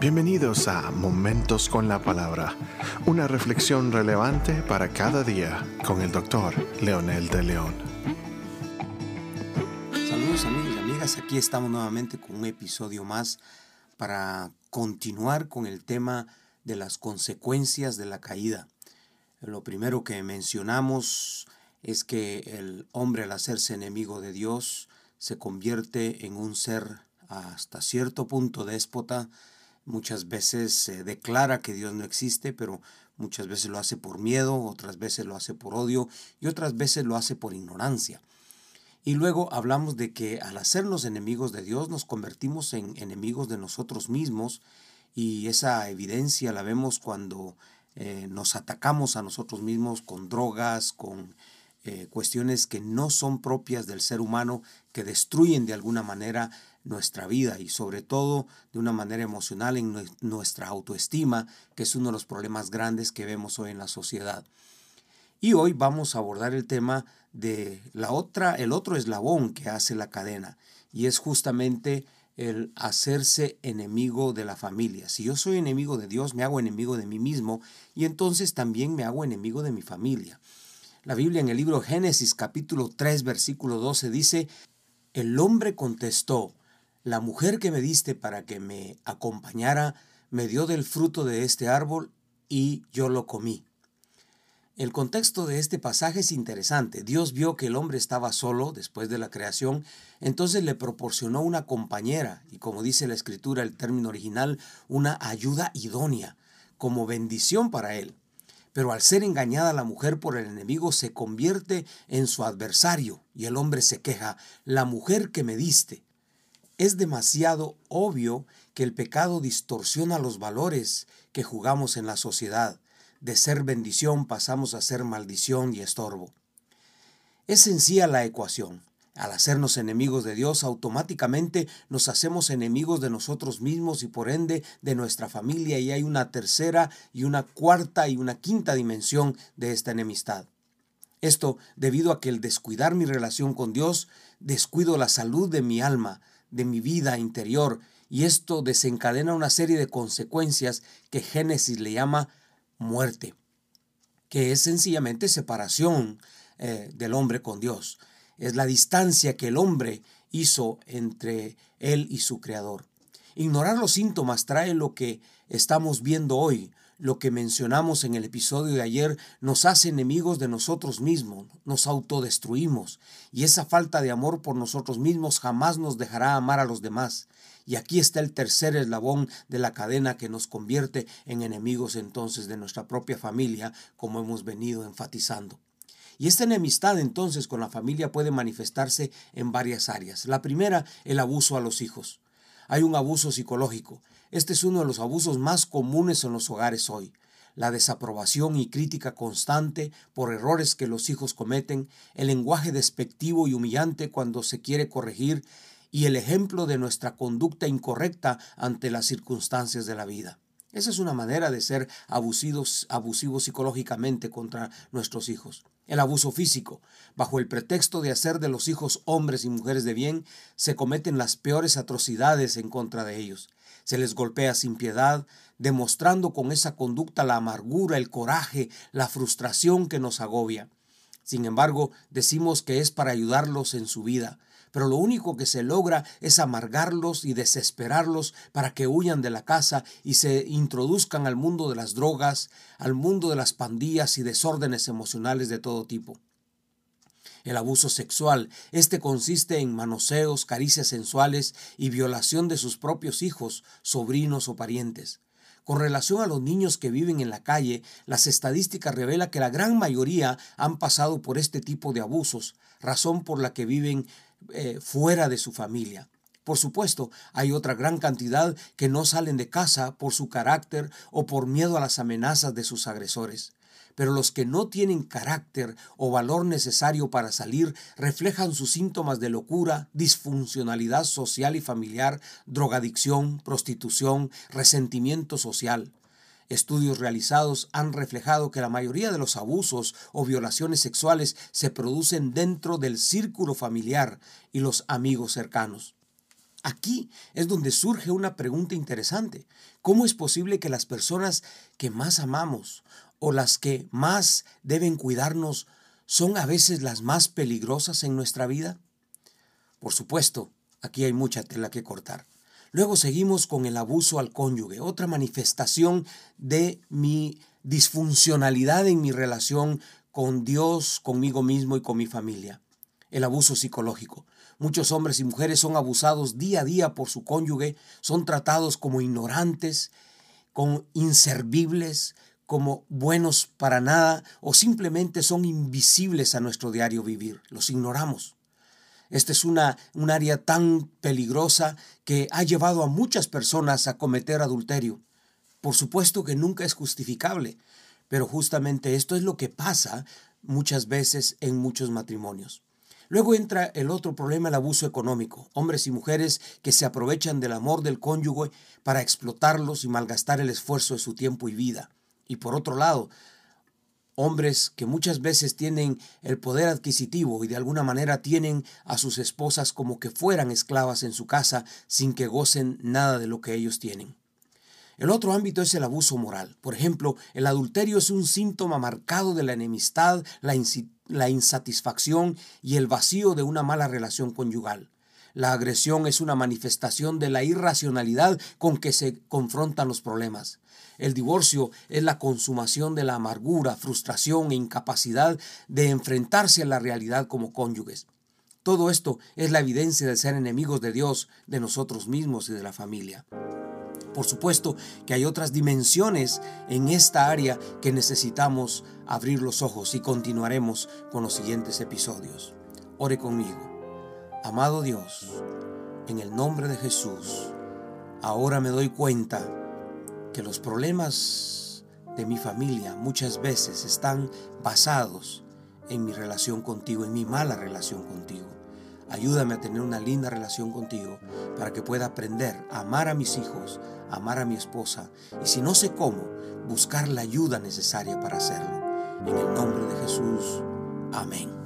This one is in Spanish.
Bienvenidos a Momentos con la Palabra, una reflexión relevante para cada día con el doctor Leonel de León. Saludos amigos y amigas, aquí estamos nuevamente con un episodio más para continuar con el tema de las consecuencias de la caída. Lo primero que mencionamos es que el hombre al hacerse enemigo de Dios se convierte en un ser hasta cierto punto déspota, Muchas veces se declara que Dios no existe, pero muchas veces lo hace por miedo, otras veces lo hace por odio y otras veces lo hace por ignorancia. Y luego hablamos de que al hacernos enemigos de Dios nos convertimos en enemigos de nosotros mismos y esa evidencia la vemos cuando eh, nos atacamos a nosotros mismos con drogas, con eh, cuestiones que no son propias del ser humano, que destruyen de alguna manera nuestra vida y sobre todo de una manera emocional en nuestra autoestima, que es uno de los problemas grandes que vemos hoy en la sociedad. Y hoy vamos a abordar el tema de la otra, el otro eslabón que hace la cadena, y es justamente el hacerse enemigo de la familia. Si yo soy enemigo de Dios, me hago enemigo de mí mismo y entonces también me hago enemigo de mi familia. La Biblia en el libro Génesis capítulo 3 versículo 12 dice, el hombre contestó, la mujer que me diste para que me acompañara me dio del fruto de este árbol y yo lo comí. El contexto de este pasaje es interesante. Dios vio que el hombre estaba solo después de la creación, entonces le proporcionó una compañera y como dice la escritura, el término original, una ayuda idónea, como bendición para él. Pero al ser engañada la mujer por el enemigo se convierte en su adversario y el hombre se queja, la mujer que me diste. Es demasiado obvio que el pecado distorsiona los valores que jugamos en la sociedad. De ser bendición pasamos a ser maldición y estorbo. Es sencilla la ecuación. Al hacernos enemigos de Dios, automáticamente nos hacemos enemigos de nosotros mismos y por ende de nuestra familia y hay una tercera y una cuarta y una quinta dimensión de esta enemistad. Esto debido a que el descuidar mi relación con Dios, descuido la salud de mi alma, de mi vida interior y esto desencadena una serie de consecuencias que Génesis le llama muerte, que es sencillamente separación eh, del hombre con Dios. Es la distancia que el hombre hizo entre él y su creador. Ignorar los síntomas trae lo que estamos viendo hoy, lo que mencionamos en el episodio de ayer, nos hace enemigos de nosotros mismos, nos autodestruimos, y esa falta de amor por nosotros mismos jamás nos dejará amar a los demás. Y aquí está el tercer eslabón de la cadena que nos convierte en enemigos entonces de nuestra propia familia, como hemos venido enfatizando. Y esta enemistad entonces con la familia puede manifestarse en varias áreas. La primera, el abuso a los hijos. Hay un abuso psicológico. Este es uno de los abusos más comunes en los hogares hoy. La desaprobación y crítica constante por errores que los hijos cometen, el lenguaje despectivo y humillante cuando se quiere corregir y el ejemplo de nuestra conducta incorrecta ante las circunstancias de la vida. Esa es una manera de ser abusivos, abusivos psicológicamente contra nuestros hijos. El abuso físico. Bajo el pretexto de hacer de los hijos hombres y mujeres de bien, se cometen las peores atrocidades en contra de ellos. Se les golpea sin piedad, demostrando con esa conducta la amargura, el coraje, la frustración que nos agobia. Sin embargo, decimos que es para ayudarlos en su vida, pero lo único que se logra es amargarlos y desesperarlos para que huyan de la casa y se introduzcan al mundo de las drogas, al mundo de las pandillas y desórdenes emocionales de todo tipo. El abuso sexual, este consiste en manoseos, caricias sensuales y violación de sus propios hijos, sobrinos o parientes. Con relación a los niños que viven en la calle, las estadísticas revelan que la gran mayoría han pasado por este tipo de abusos, razón por la que viven eh, fuera de su familia. Por supuesto, hay otra gran cantidad que no salen de casa por su carácter o por miedo a las amenazas de sus agresores. Pero los que no tienen carácter o valor necesario para salir reflejan sus síntomas de locura, disfuncionalidad social y familiar, drogadicción, prostitución, resentimiento social. Estudios realizados han reflejado que la mayoría de los abusos o violaciones sexuales se producen dentro del círculo familiar y los amigos cercanos. Aquí es donde surge una pregunta interesante. ¿Cómo es posible que las personas que más amamos o las que más deben cuidarnos son a veces las más peligrosas en nuestra vida? Por supuesto, aquí hay mucha tela que cortar. Luego seguimos con el abuso al cónyuge, otra manifestación de mi disfuncionalidad en mi relación con Dios, conmigo mismo y con mi familia. El abuso psicológico. Muchos hombres y mujeres son abusados día a día por su cónyuge, son tratados como ignorantes, como inservibles, como buenos para nada o simplemente son invisibles a nuestro diario vivir. Los ignoramos. Esta es una, un área tan peligrosa que ha llevado a muchas personas a cometer adulterio. Por supuesto que nunca es justificable, pero justamente esto es lo que pasa muchas veces en muchos matrimonios. Luego entra el otro problema, el abuso económico. Hombres y mujeres que se aprovechan del amor del cónyuge para explotarlos y malgastar el esfuerzo de su tiempo y vida. Y por otro lado, hombres que muchas veces tienen el poder adquisitivo y de alguna manera tienen a sus esposas como que fueran esclavas en su casa sin que gocen nada de lo que ellos tienen. El otro ámbito es el abuso moral. Por ejemplo, el adulterio es un síntoma marcado de la enemistad, la, la insatisfacción y el vacío de una mala relación conyugal. La agresión es una manifestación de la irracionalidad con que se confrontan los problemas. El divorcio es la consumación de la amargura, frustración e incapacidad de enfrentarse a la realidad como cónyuges. Todo esto es la evidencia de ser enemigos de Dios, de nosotros mismos y de la familia. Por supuesto que hay otras dimensiones en esta área que necesitamos abrir los ojos y continuaremos con los siguientes episodios. Ore conmigo. Amado Dios, en el nombre de Jesús, ahora me doy cuenta que los problemas de mi familia muchas veces están basados en mi relación contigo, en mi mala relación contigo. Ayúdame a tener una linda relación contigo para que pueda aprender a amar a mis hijos, amar a mi esposa y si no sé cómo, buscar la ayuda necesaria para hacerlo. En el nombre de Jesús. Amén.